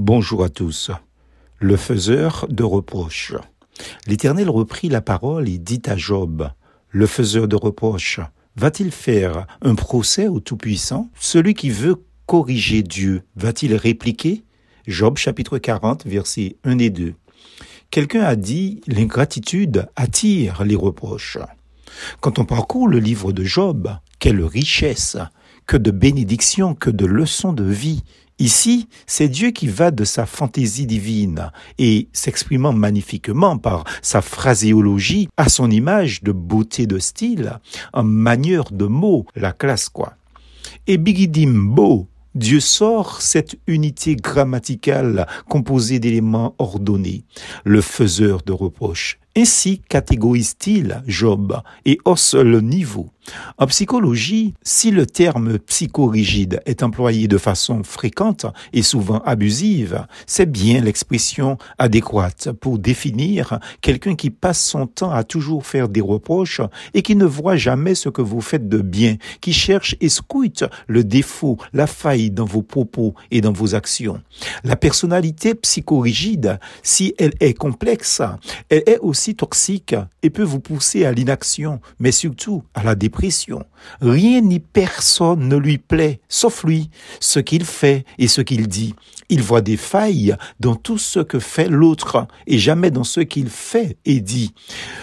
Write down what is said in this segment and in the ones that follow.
Bonjour à tous. Le faiseur de reproches. L'Éternel reprit la parole et dit à Job, Le faiseur de reproches, va-t-il faire un procès au Tout-Puissant? Celui qui veut corriger Dieu, va-t-il répliquer? Job chapitre 40, versets 1 et 2. Quelqu'un a dit, l'ingratitude attire les reproches. Quand on parcourt le livre de Job, quelle richesse, que de bénédictions, que de leçons de vie Ici, c'est Dieu qui va de sa fantaisie divine et s'exprimant magnifiquement par sa phraséologie à son image de beauté de style, en manière de mots, la classe quoi. Et Bigidim Bo, Dieu sort cette unité grammaticale composée d'éléments ordonnés, le faiseur de reproches. Ainsi catégorise-t-il Job et hausse le niveau? En psychologie, si le terme psychorigide est employé de façon fréquente et souvent abusive, c'est bien l'expression adéquate pour définir quelqu'un qui passe son temps à toujours faire des reproches et qui ne voit jamais ce que vous faites de bien, qui cherche et scrute le défaut, la faille dans vos propos et dans vos actions. La personnalité psychorigide, si elle est complexe, elle est aussi toxique et peut vous pousser à l'inaction, mais surtout à la dépression Rien ni personne ne lui plaît, sauf lui, ce qu'il fait et ce qu'il dit. Il voit des failles dans tout ce que fait l'autre et jamais dans ce qu'il fait et dit.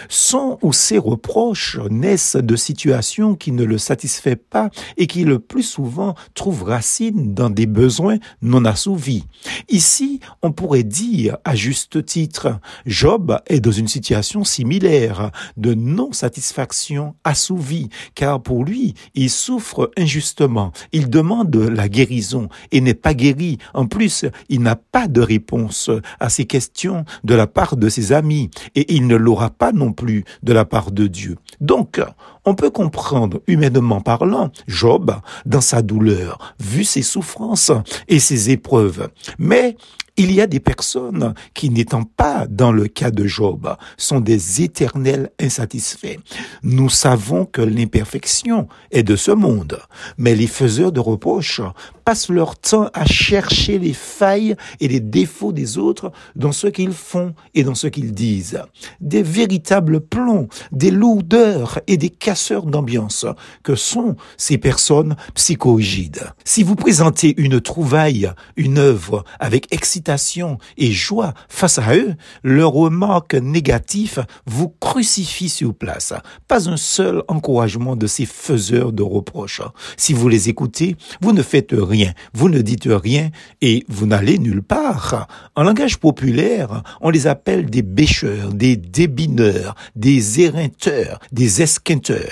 Son ou ses reproches naissent de situations qui ne le satisfait pas et qui le plus souvent trouvent racine dans des besoins non assouvis. Ici, on pourrait dire à juste titre, Job est dans une situation similaire de non-satisfaction assouvie car pour lui, il souffre injustement. Il demande la guérison et n'est pas guéri. En plus, il n'a pas de réponse à ces questions de la part de ses amis et il ne l'aura pas non plus de la part de Dieu. Donc, on peut comprendre, humainement parlant, Job dans sa douleur, vu ses souffrances et ses épreuves. Mais il y a des personnes qui, n'étant pas dans le cas de Job, sont des éternels insatisfaits. Nous savons que l'imperfection est de ce monde, mais les faiseurs de reproches passent leur temps à chercher les failles et les défauts des autres dans ce qu'ils font et dans ce qu'ils disent. Des véritables plombs, des lourdeurs et des casseurs d'ambiance que sont ces personnes psychorigides. Si vous présentez une trouvaille, une œuvre avec excitation, et joie face à eux, leur remarque négative vous crucifie sur place. Pas un seul encouragement de ces faiseurs de reproches. Si vous les écoutez, vous ne faites rien, vous ne dites rien et vous n'allez nulle part. En langage populaire, on les appelle des bêcheurs, des débineurs, des éreinteurs, des esquinteurs.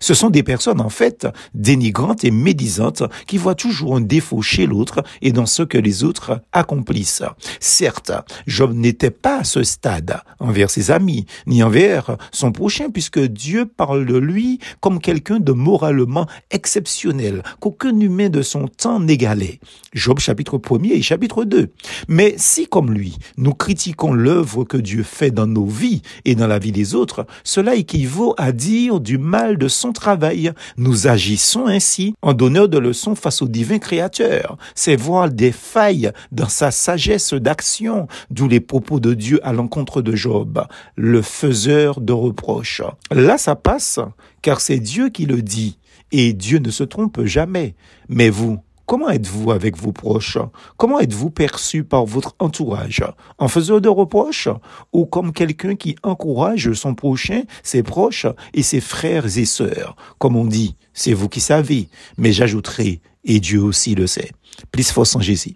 Ce sont des personnes en fait dénigrantes et médisantes qui voient toujours un défaut chez l'autre et dans ce que les autres accomplissent. Certes, Job n'était pas à ce stade envers ses amis, ni envers son prochain, puisque Dieu parle de lui comme quelqu'un de moralement exceptionnel, qu'aucun humain de son temps n'égalait. Job chapitre 1 et chapitre 2. Mais si comme lui, nous critiquons l'œuvre que Dieu fait dans nos vies et dans la vie des autres, cela équivaut à dire du mal de son travail. Nous agissons ainsi en donneur de leçons face au divin créateur. C'est voir des failles dans sa sagesse d'action, d'où les propos de Dieu à l'encontre de Job, le faiseur de reproches. Là, ça passe, car c'est Dieu qui le dit, et Dieu ne se trompe jamais. Mais vous, Comment êtes-vous avec vos proches? Comment êtes-vous perçu par votre entourage? En faiseur de reproches? Ou comme quelqu'un qui encourage son prochain, ses proches et ses frères et sœurs? Comme on dit, c'est vous qui savez, mais j'ajouterai, et Dieu aussi le sait. Plus force en Jésus.